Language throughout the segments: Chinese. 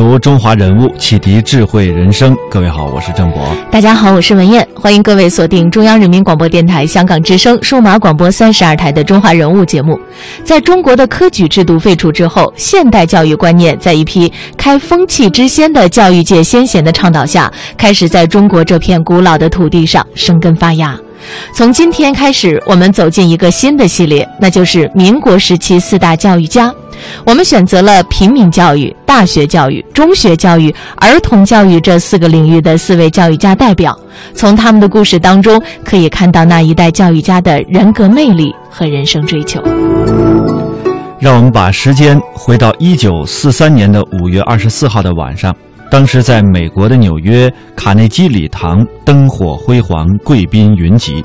读中华人物，启迪智慧人生。各位好，我是郑博。大家好，我是文艳。欢迎各位锁定中央人民广播电台香港之声数码广播三十二台的《中华人物》节目。在中国的科举制度废除之后，现代教育观念在一批开风气之先的教育界先贤的倡导下，开始在中国这片古老的土地上生根发芽。从今天开始，我们走进一个新的系列，那就是民国时期四大教育家。我们选择了平民教育、大学教育、中学教育、儿童教育这四个领域的四位教育家代表，从他们的故事当中，可以看到那一代教育家的人格魅力和人生追求。让我们把时间回到一九四三年的五月二十四号的晚上，当时在美国的纽约卡内基礼堂灯火辉煌，贵宾云集。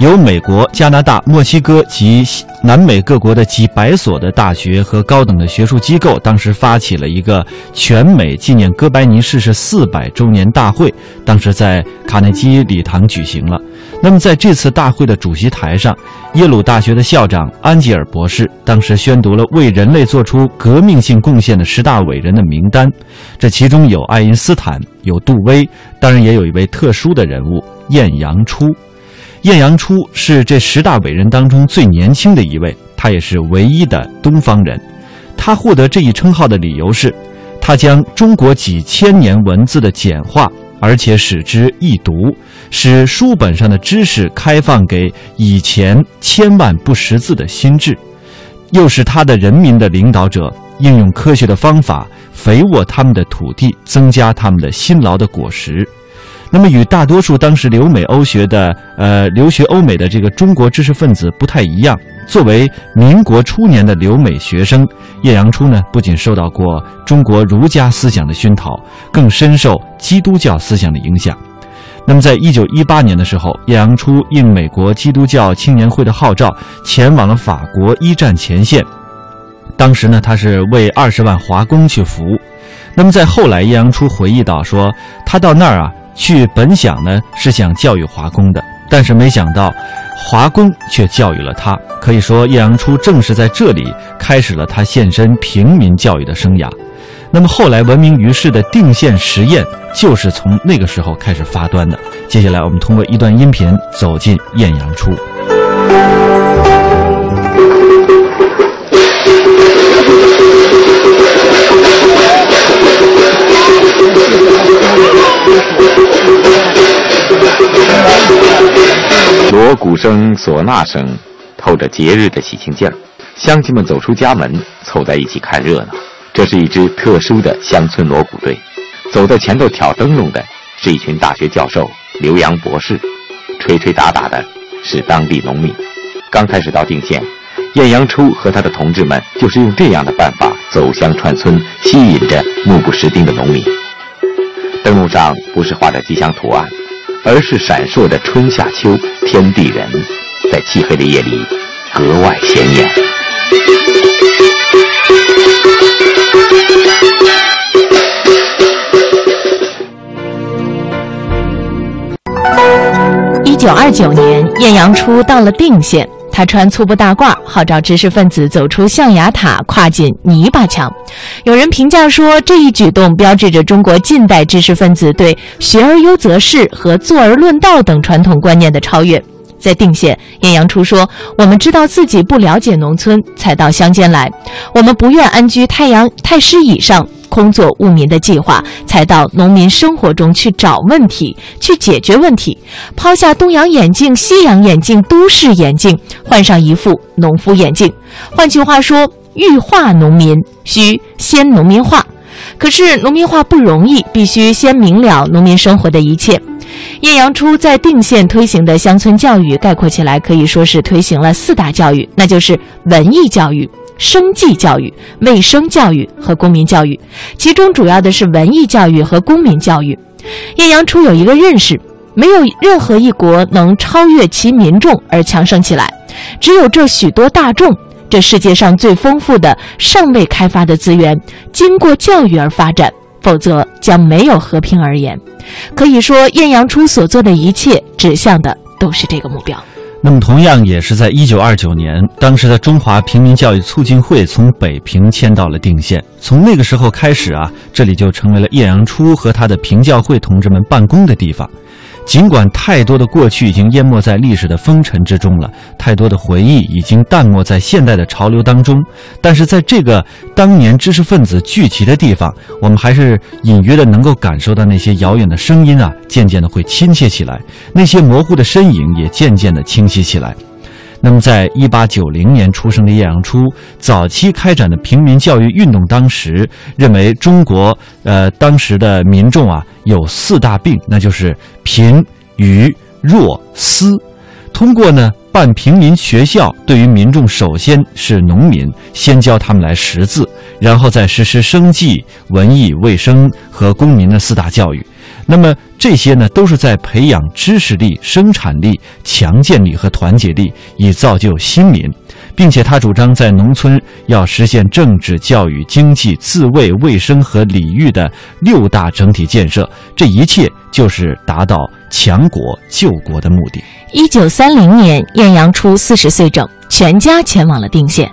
由美国、加拿大、墨西哥及南美各国的几百所的大学和高等的学术机构，当时发起了一个全美纪念哥白尼逝世四百周年大会，当时在卡内基礼堂举行了。那么在这次大会的主席台上，耶鲁大学的校长安吉尔博士当时宣读了为人类做出革命性贡献的十大伟人的名单，这其中有爱因斯坦，有杜威，当然也有一位特殊的人物晏阳初。晏阳初是这十大伟人当中最年轻的一位，他也是唯一的东方人。他获得这一称号的理由是，他将中国几千年文字的简化，而且使之易读，使书本上的知识开放给以前千万不识字的心智，又使他的人民的领导者，应用科学的方法肥沃他们的土地，增加他们的辛劳的果实。那么，与大多数当时留美欧学的呃留学欧美的这个中国知识分子不太一样。作为民国初年的留美学生，晏阳初呢，不仅受到过中国儒家思想的熏陶，更深受基督教思想的影响。那么，在一九一八年的时候，晏阳初应美国基督教青年会的号召，前往了法国一战前线。当时呢，他是为二十万华工去服务。那么，在后来，晏阳初回忆到说，他到那儿啊。去本想呢是想教育华工的，但是没想到，华工却教育了他。可以说，晏阳初正是在这里开始了他献身平民教育的生涯。那么后来闻名于世的定县实验，就是从那个时候开始发端的。接下来，我们通过一段音频走进晏阳初。锣鼓声、唢呐声，透着节日的喜庆劲儿。乡亲们走出家门，凑在一起看热闹。这是一支特殊的乡村锣鼓队。走在前头挑灯笼的是一群大学教授、留洋博士，吹吹打打的是当地农民。刚开始到定县，晏阳初和他的同志们就是用这样的办法走乡串村，吸引着目不识丁的农民。灯笼上不是画着吉祥图案。而是闪烁着春夏秋天地人，在漆黑的夜里格外显眼。一九二九年，晏阳初到了定县。他穿粗布大褂，号召知识分子走出象牙塔，跨进泥巴墙。有人评价说，这一举动标志着中国近代知识分子对“学而优则仕”和“坐而论道”等传统观念的超越。在定县，晏阳初说：“我们知道自己不了解农村，才到乡间来。我们不愿安居太阳太师椅上。”空作务民的计划，才到农民生活中去找问题，去解决问题。抛下东洋眼镜、西洋眼镜、都市眼镜，换上一副农夫眼镜。换句话说，欲化农民，需先农民化。可是农民化不容易，必须先明了农民生活的一切。晏阳初在定县推行的乡村教育，概括起来可以说是推行了四大教育，那就是文艺教育。生计教育、卫生教育和公民教育，其中主要的是文艺教育和公民教育。晏阳初有一个认识：没有任何一国能超越其民众而强盛起来，只有这许多大众，这世界上最丰富的尚未开发的资源，经过教育而发展，否则将没有和平而言。可以说，晏阳初所做的一切指向的都是这个目标。那么，同样也是在一九二九年，当时的中华平民教育促进会从北平迁到了定县。从那个时候开始啊，这里就成为了晏阳初和他的平教会同志们办公的地方。尽管太多的过去已经淹没在历史的风尘之中了，太多的回忆已经淡漠在现代的潮流当中，但是在这个当年知识分子聚集的地方，我们还是隐约的能够感受到那些遥远的声音啊，渐渐的会亲切起来，那些模糊的身影也渐渐的清晰起来。那么，在一八九零年出生的叶阳初，早期开展的平民教育运动，当时认为中国呃当时的民众啊有四大病，那就是贫、愚、弱、私。通过呢办平民学校，对于民众首先是农民，先教他们来识字，然后再实施生计、文艺、卫生和公民的四大教育。那么这些呢，都是在培养知识力、生产力、强健力和团结力，以造就新民，并且他主张在农村要实现政治、教育、经济、自卫、卫生和礼遇的六大整体建设。这一切就是达到强国救国的目的。一九三零年，晏阳初四十岁整，全家前往了定县。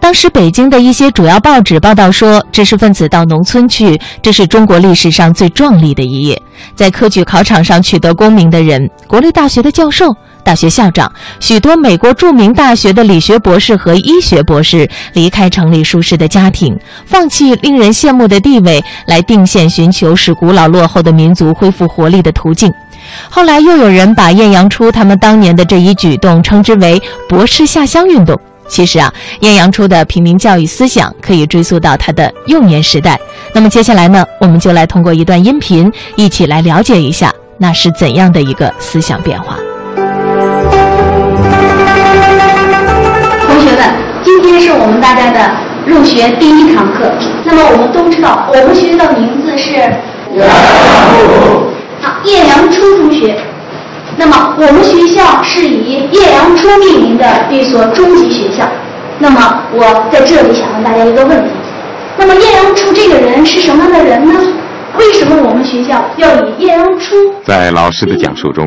当时北京的一些主要报纸报道说，知识分子到农村去，这是中国历史上最壮丽的一页。在科举考场上取得功名的人，国立大学的教授、大学校长，许多美国著名大学的理学博士和医学博士，离开城里舒适的家庭，放弃令人羡慕的地位，来定县寻求使古老落后的民族恢复活力的途径。后来又有人把晏阳初他们当年的这一举动称之为“博士下乡运动”。其实啊，晏阳初的平民教育思想可以追溯到他的幼年时代。那么接下来呢，我们就来通过一段音频，一起来了解一下那是怎样的一个思想变化。同学们，今天是我们大家的入学第一堂课。那么我们都知道，我们学校的名字是晏阳初。啊，晏阳初中学。那么我们学校是以晏阳初命名的一所中级学校。那么我在这里想问大家一个问题：那么晏阳初这个人是什么样的人呢？为什么我们学校要以晏阳初？在老师的讲述中，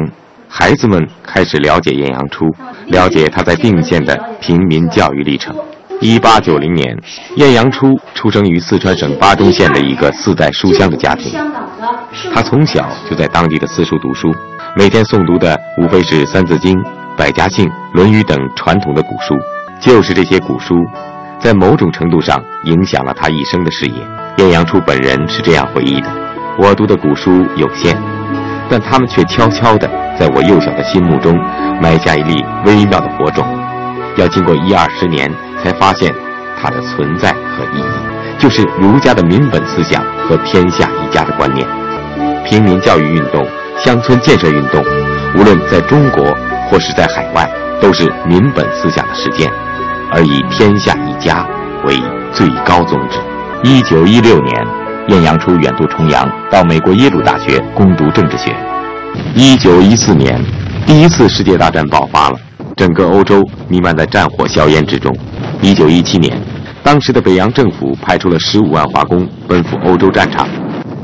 孩子们开始了解晏阳初，了解他在定县的平民教育历程。一八九零年，晏阳初出生于四川省巴中县的一个四代书香的家庭。他从小就在当地的私塾读书。每天诵读的无非是《三字经》《百家姓》《论语》等传统的古书，就是这些古书，在某种程度上影响了他一生的事业。晏阳初本人是这样回忆的：“我读的古书有限，但他们却悄悄地在我幼小的心目中埋下一粒微妙的火种，要经过一二十年才发现它的存在和意义，就是儒家的民本思想和天下一家的观念，平民教育运动。”乡村建设运动，无论在中国或是在海外，都是民本思想的实践，而以天下一家为最高宗旨。一九一六年，晏阳初远渡重洋，到美国耶鲁大学攻读政治学。一九一四年，第一次世界大战爆发了，整个欧洲弥漫在战火硝烟之中。一九一七年，当时的北洋政府派出了十五万华工奔赴欧洲战场。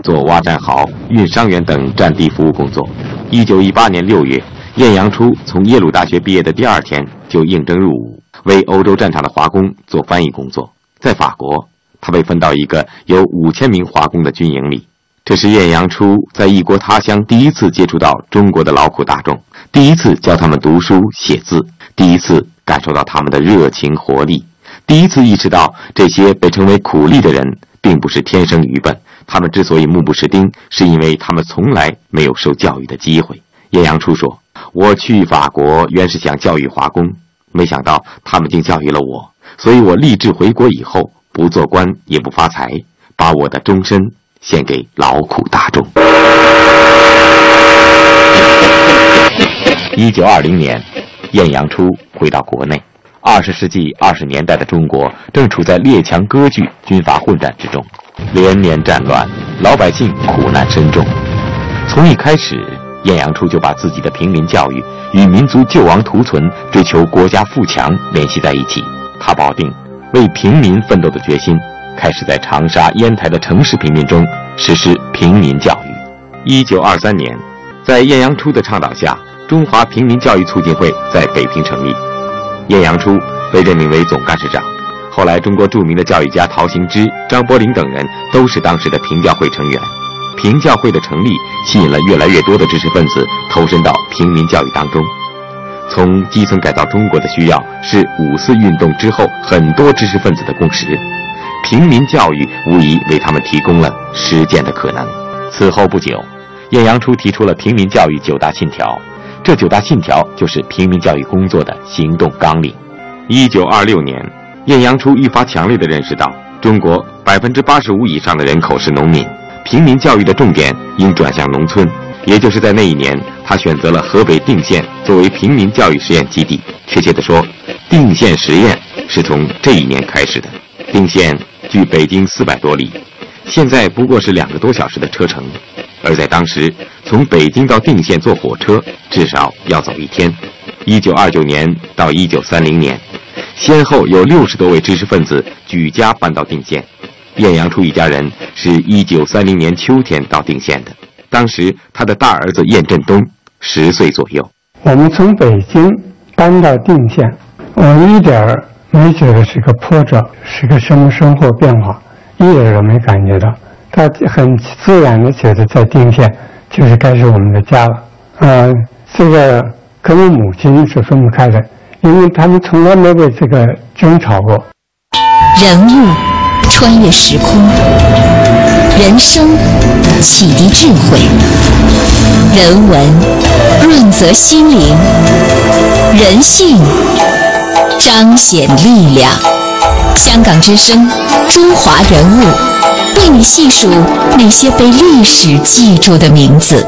做挖战壕、运伤员等战地服务工作。一九一八年六月，晏阳初从耶鲁大学毕业的第二天就应征入伍，为欧洲战场的华工做翻译工作。在法国，他被分到一个有五千名华工的军营里。这是晏阳初在异国他乡第一次接触到中国的劳苦大众，第一次教他们读书写字，第一次感受到他们的热情活力，第一次意识到这些被称为苦力的人并不是天生愚笨。他们之所以目不识丁，是因为他们从来没有受教育的机会。晏阳初说：“我去法国原是想教育华工，没想到他们竟教育了我，所以我立志回国以后不做官也不发财，把我的终身献给劳苦大众。”一九二零年，晏阳初回到国内，二十世纪二十年代的中国正处在列强割据、军阀混战之中，连年战乱，老百姓苦难深重。从一开始，晏阳初就把自己的平民教育与民族救亡图存、追求国家富强联系在一起。他保定为平民奋斗的决心，开始在长沙、烟台的城市平民中实施平民教育。一九二三年，在晏阳初的倡导下，中华平民教育促进会在北平成立。晏阳初被任命为总干事长。后来，中国著名的教育家陶行知、张伯苓等人都是当时的平教会成员。平教会的成立，吸引了越来越多的知识分子投身到平民教育当中。从基层改造中国的需要，是五四运动之后很多知识分子的共识。平民教育无疑为他们提供了实践的可能。此后不久，晏阳初提出了平民教育九大信条。这九大信条就是平民教育工作的行动纲领。一九二六年，晏阳初愈发强烈地认识到，中国百分之八十五以上的人口是农民，平民教育的重点应转向农村。也就是在那一年，他选择了河北定县作为平民教育实验基地。确切地说，定县实验是从这一年开始的。定县距北京四百多里，现在不过是两个多小时的车程。而在当时，从北京到定县坐火车至少要走一天。一九二九年到一九三零年，先后有六十多位知识分子举家搬到定县。晏阳初一家人是一九三零年秋天到定县的，当时他的大儿子晏振东十岁左右。我们从北京搬到定县，我一点儿没觉得是个波折，是个什么生活变化，一点都没感觉到。他很自然的觉得在定县就是该是我们的家了。啊，这个跟我母亲是分不开的，因为他们从来没为这个争吵过。人物穿越时空，人生启迪智慧，人文润泽心灵，人性彰显力量。香港之声，中华人物。为你细数那些被历史记住的名字。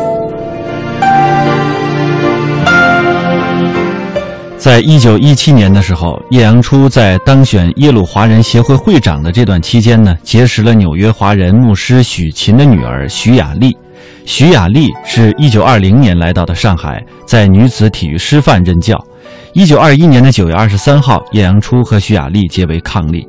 在一九一七年的时候，叶阳初在当选耶鲁华人协会会长的这段期间呢，结识了纽约华人牧师许勤的女儿许雅丽。许雅丽是一九二零年来到的上海，在女子体育师范任教。一九二一年的九月二十三号，叶阳初和徐雅丽结为伉俪。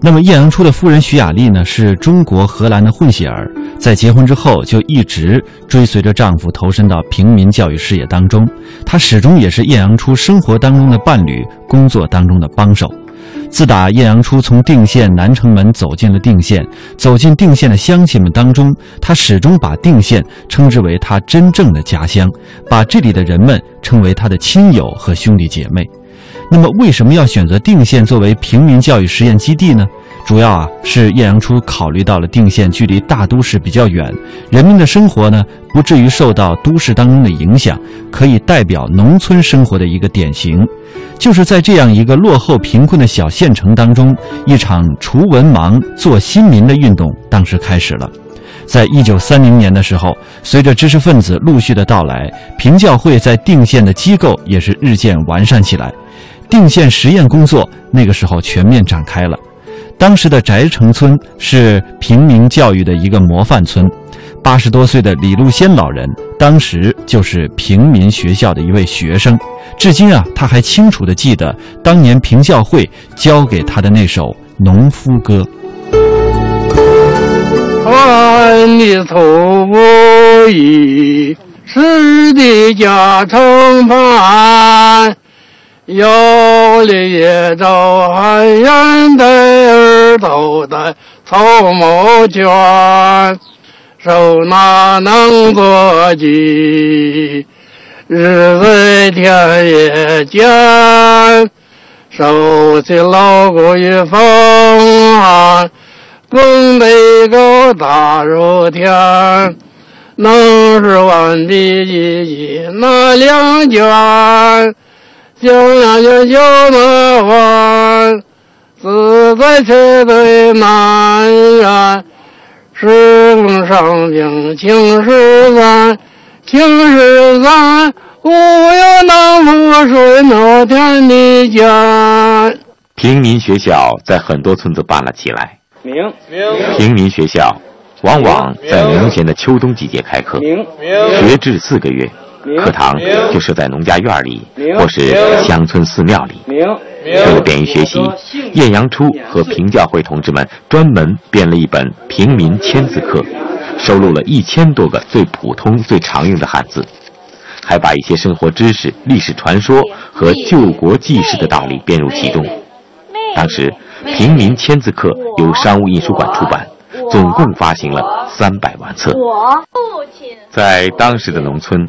那么，晏阳初的夫人徐雅丽呢，是中国荷兰的混血儿，在结婚之后就一直追随着丈夫投身到平民教育事业当中。她始终也是晏阳初生活当中的伴侣，工作当中的帮手。自打晏阳初从定县南城门走进了定县，走进定县的乡亲们当中，他始终把定县称之为他真正的家乡，把这里的人们称为他的亲友和兄弟姐妹。那么，为什么要选择定县作为平民教育实验基地呢？主要啊，是晏阳初考虑到了定县距离大都市比较远，人民的生活呢不至于受到都市当中的影响，可以代表农村生活的一个典型。就是在这样一个落后贫困的小县城当中，一场除文盲做新民的运动当时开始了。在一九三零年的时候，随着知识分子陆续的到来，平教会在定县的机构也是日渐完善起来。定县实验工作那个时候全面展开了。当时的翟城村是平民教育的一个模范村，八十多岁的李路先老人当时就是平民学校的一位学生，至今啊他还清楚的记得当年平教会教给他的那首《农夫歌》。穿的头不衣，湿的家成盘。有里也走寒烟的儿头戴草帽卷，手拿能做鸡，日在田野间，手起老鼓一风寒，弓背高大如天，能是万笔一记那两卷。小呀呀小麻烦，自在车队难远。时风上京情十三，情十三，不要那河水闹天地间。平民学校在很多村子办了起来。明平民学校往往在明显的秋冬季节开课，明学制四个月，课堂就设在农家院里或是乡村寺庙里。为了便于学习，晏阳初和平教会同志们专门编了一本《平民千字课》，收录了一千多个最普通、最常用的汉字，还把一些生活知识、历史传说和救国济世的道理编入其中。当时，《平民千字课》由商务印书馆出版，总共发行了三百万册。在当时的农村，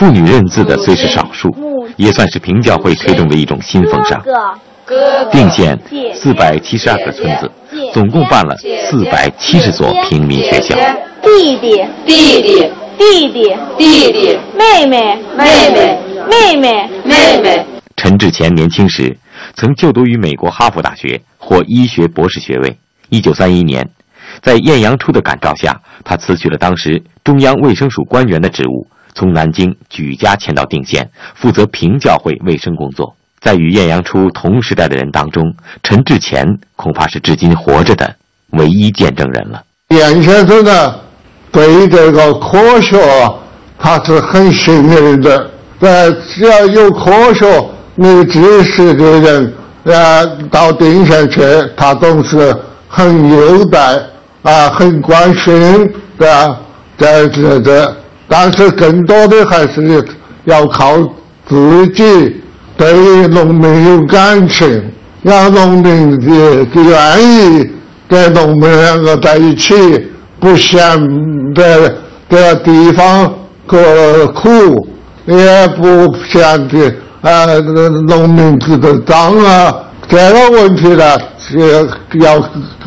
妇女认字的虽是少数，也算是平教会推动的一种新风尚。定县四百七十二个村子，总共办了四百七十所平民学校。弟弟，弟弟，弟弟，弟弟，妹妹，妹妹，妹妹，妹妹。陈志全年轻时曾就读于美国哈佛大学，获医学博士学位。一九三一年，在晏阳初的感召下，他辞去了当时中央卫生署官员的职务。从南京举家迁到定县，负责平教会卫生工作。在与晏阳初同时代的人当中，陈志乾恐怕是至今活着的唯一见证人了。晏先生呢，对这个科学他是很信任的。呃，只要有科学、有知识的人，呃，到定县去，他总是很优待啊，很关心，对吧？这这这，但是更多的还是要靠自己对农民有感情，让农民也愿意跟农民两个在一起，不嫌这这地方个苦，也不嫌这呃农民这个脏啊。这个问题呢，是要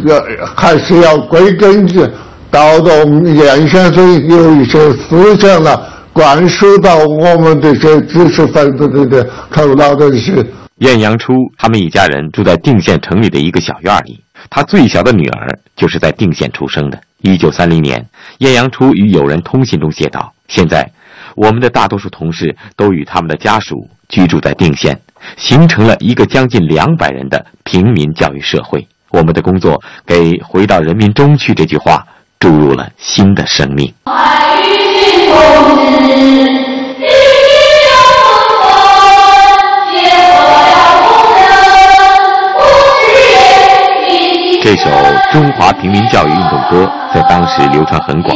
要还是要归根结到从严先生有一些思想了，灌输到我们这些知识分子的的头脑的去。晏阳初他们一家人住在定县城里的一个小院里，他最小的女儿就是在定县出生的。一九三零年，晏阳初与友人通信中写道：“现在，我们的大多数同事都与他们的家属居住在定县，形成了一个将近两百人的平民教育社会。我们的工作给‘回到人民中去’这句话注入了新的生命。”这首《中华平民教育运动歌》在当时流传很广，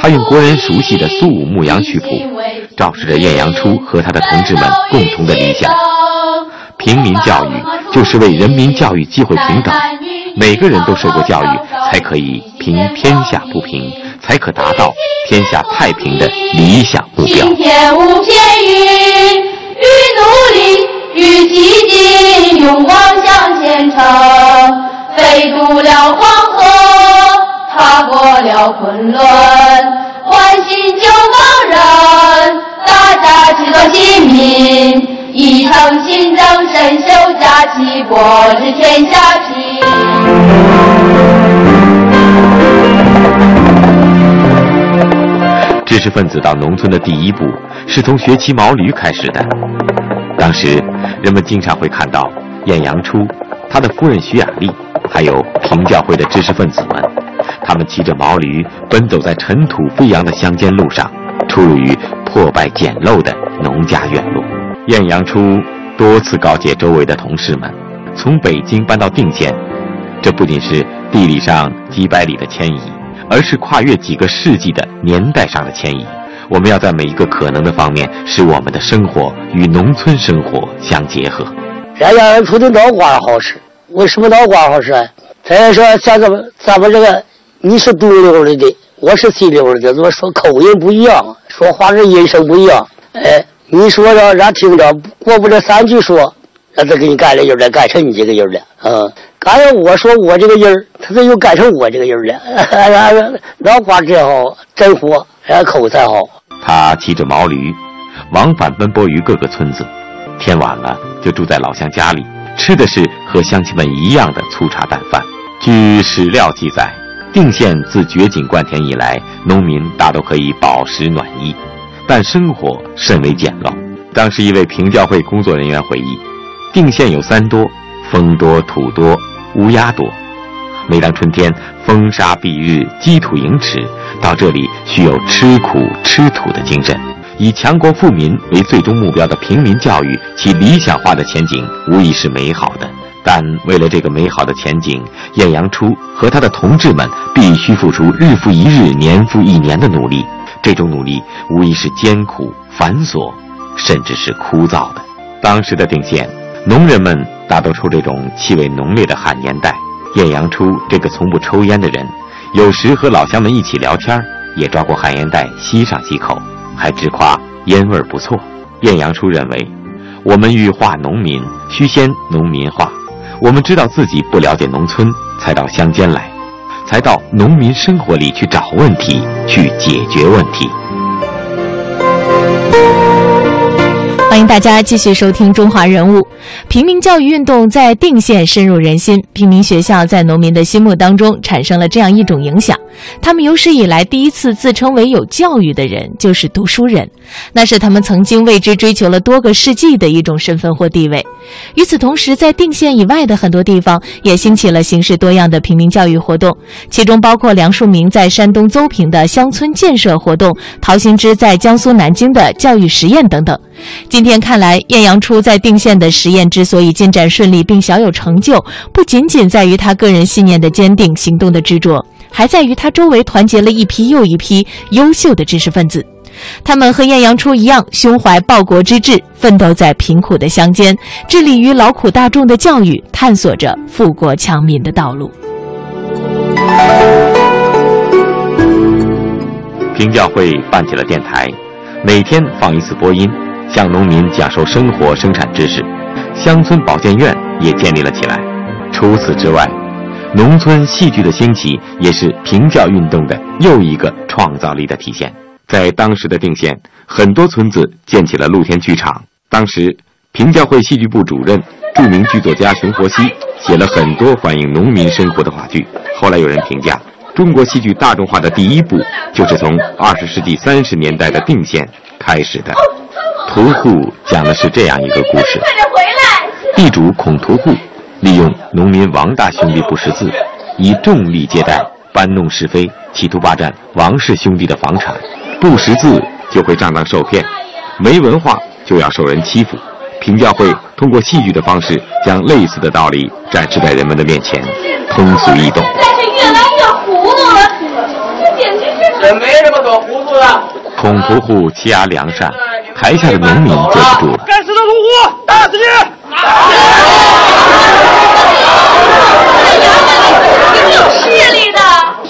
它用国人熟悉的苏武牧羊曲谱，昭示着晏阳初和他的同志们共同的理想。平民教育就是为人民教育机会平等，每个人都受过教育，才可以平天下不平，才可达到天下太平的理想目标。今天无偏语，与努力，与激进，勇往向前程。飞渡了黄河，踏过了昆仑，唤醒旧亡人，大家齐做新民，一诚心正，身修家齐，国治天下。知识分子到农村的第一步是从学骑毛驴开始的。当时，人们经常会看到晏阳初、他的夫人徐雅丽，还有平教会的知识分子们，他们骑着毛驴奔走在尘土飞扬的乡间路上，出入于破败简陋的农家院落。晏阳初多次告诫周围的同事们，从北京搬到定县，这不仅是地理上几百里的迁移，而是跨越几个世纪的年代上的迁移。我们要在每一个可能的方面，使我们的生活与农村生活相结合。这样出的脑瓜好使，为什么脑瓜好使？再说像咱们咱们这个，你是东溜儿的，我是西溜的，怎么说口音不一样，说话这音声不一样。哎，你说让让听着，过不了三句说，让他给你改了音了，改成你这个音了。嗯，刚才我说我这个音儿，他这又改成我这个音儿了。脑瓜真好，真活，人口才好。他骑着毛驴，往返奔波于各个村子，天晚了就住在老乡家里，吃的是和乡亲们一样的粗茶淡饭。据史料记载，定县自掘井灌田以来，农民大都可以饱食暖衣，但生活甚为简陋。当时一位平教会工作人员回忆，定县有三多：风多、土多、乌鸦多。每当春天风沙蔽日、积土盈尺，到这里需有吃苦吃土的精神。以强国富民为最终目标的平民教育，其理想化的前景无疑是美好的。但为了这个美好的前景，晏阳初和他的同志们必须付出日复一日、年复一年的努力。这种努力无疑是艰苦、繁琐，甚至是枯燥的。当时的定县，农人们大都抽这种气味浓烈的旱烟袋。晏阳初这个从不抽烟的人，有时和老乡们一起聊天，也抓过旱烟袋吸上几口，还直夸烟味不错。晏阳初认为，我们欲化农民，须先农民化。我们知道自己不了解农村，才到乡间来，才到农民生活里去找问题，去解决问题。大家继续收听《中华人物》。平民教育运动在定县深入人心，平民学校在农民的心目当中产生了这样一种影响：他们有史以来第一次自称为有教育的人，就是读书人。那是他们曾经为之追求了多个世纪的一种身份或地位。与此同时，在定县以外的很多地方也兴起了形式多样的平民教育活动，其中包括梁漱溟在山东邹平的乡村建设活动，陶行知在江苏南京的教育实验等等。今天看来，晏阳初在定县的实验之所以进展顺利并小有成就，不仅仅在于他个人信念的坚定、行动的执着，还在于他周围团结了一批又一批优秀的知识分子。他们和晏阳初一样，胸怀报国之志，奋斗在贫苦的乡间，致力于劳苦大众的教育，探索着富国强民的道路。平教会办起了电台，每天放一次播音。向农民讲授生活生产知识，乡村保健院也建立了起来。除此之外，农村戏剧的兴起也是平教运动的又一个创造力的体现。在当时的定县，很多村子建起了露天剧场。当时，平教会戏剧部主任、著名剧作家熊佛熙写了很多反映农民生活的话剧。后来有人评价，中国戏剧大众化的第一步，就是从二十世纪三十年代的定县开始的。屠户讲的是这样一个故事：地主孔屠户利用农民王大兄弟不识字，以重利借贷，搬弄是非，企图霸占王氏兄弟的房产。不识字就会上当受骗，没文化就要受人欺负。平教会通过戏剧的方式，将类似的道理展示在人们的面前，通俗易懂。但是越来越糊涂了，这简直是……这没什么可糊涂的。孔屠户欺压良善。台下的农民坐不住了。该死的屠户，打死你！挺有势力的。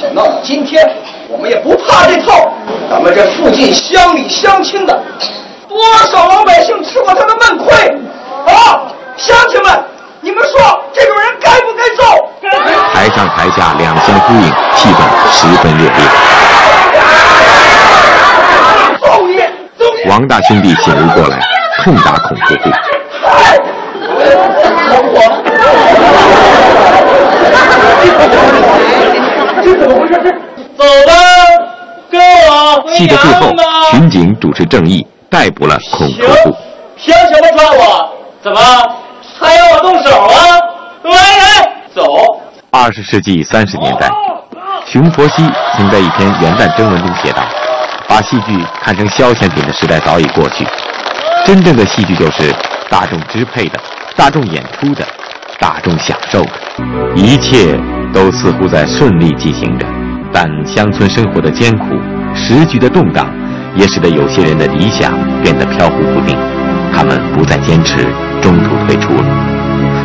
想到今天，我们也不怕这套。咱们这附近乡里乡亲的，多少老百姓吃过他的闷亏啊！乡亲们，你们说这种人该不该揍？台上台下两相呼应，气氛十分热烈。王大兄弟醒悟过来，痛打孔屠户。这怎么回事？走吧，跟我。戏的最后，巡警主持正义，逮捕了孔屠户。凭什么抓我？怎么还要我动手啊？来人，走。二十世纪三十年代，熊佛西曾在一篇元旦征文中写道。把戏剧看成消遣品的时代早已过去，真正的戏剧就是大众支配的、大众演出的、大众享受的。一切都似乎在顺利进行着，但乡村生活的艰苦、时局的动荡，也使得有些人的理想变得飘忽不定。他们不再坚持，中途退出了。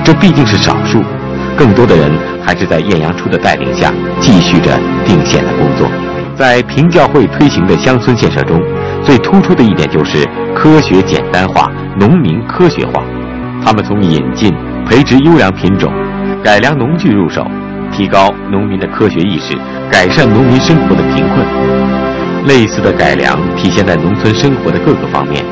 这毕竟是少数，更多的人还是在艳阳初的带领下继续着定县的工作。在平教会推行的乡村建设中，最突出的一点就是科学简单化、农民科学化。他们从引进、培植优良品种、改良农具入手，提高农民的科学意识，改善农民生活的贫困。类似的改良体现在农村生活的各个方面。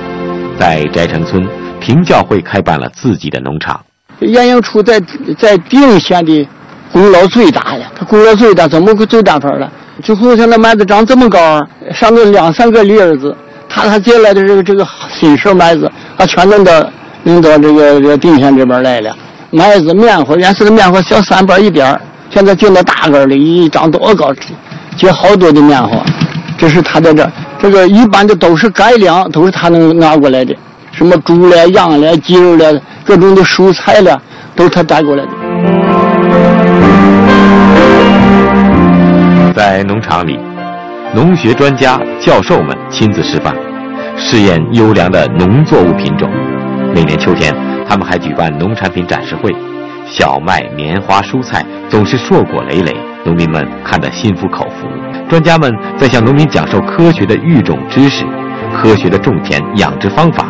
在翟城村，平教会开办了自己的农场。晏阳初在在定县的功劳最大呀，他功劳最大，怎么个最大法了？就好像那麦子长这么高，上头两三个粒儿子，他他接来的这个这个新式麦子，他全弄到弄到这个这个定县这边来了。麦子、棉花，原始的棉花小三瓣一点，现在进到大个儿的，一长多高，结好多的棉花。这是他在这，这个一般的都是改良，都是他能拿过来的。什么猪了、羊了、鸡肉了，各种的蔬菜了，都是他带过来的。在农场里，农学专家、教授们亲自示范，试验优良的农作物品种。每年秋天，他们还举办农产品展示会，小麦、棉花、蔬菜总是硕果累累，农民们看得心服口服。专家们在向农民讲授科学的育种知识、科学的种田养殖方法，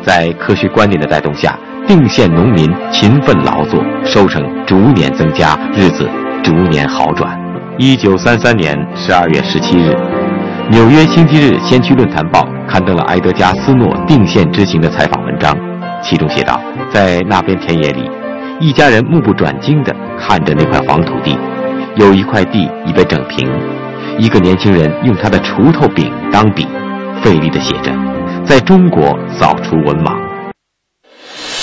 在科学观念的带动下，定县农民勤奋劳作，收成逐年增加，日子逐年好转。一九三三年十二月十七日，《纽约星期日先驱论坛报》刊登了埃德加·斯诺定县之行的采访文章，其中写道：在那边田野里，一家人目不转睛地看着那块黄土地，有一块地已被整平，一个年轻人用他的锄头柄当笔，费力地写着：“在中国扫除文盲。”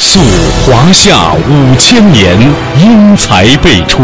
溯华夏五千年，英才辈出。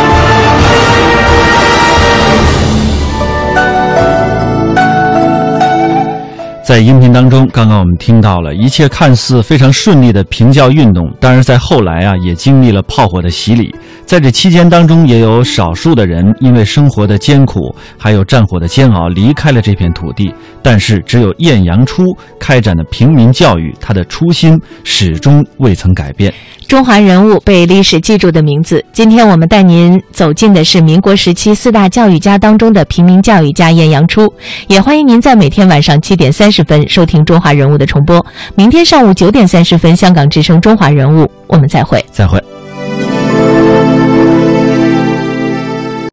在音频当中，刚刚我们听到了一切看似非常顺利的平教运动，但是在后来啊，也经历了炮火的洗礼。在这期间当中，也有少数的人因为生活的艰苦，还有战火的煎熬，离开了这片土地。但是，只有晏阳初开展的平民教育，他的初心始终未曾改变。中华人物被历史记住的名字，今天我们带您走进的是民国时期四大教育家当中的平民教育家晏阳初。也欢迎您在每天晚上七点三十分收听《中华人物》的重播。明天上午九点三十分，香港之声《中华人物》，我们再会。再会。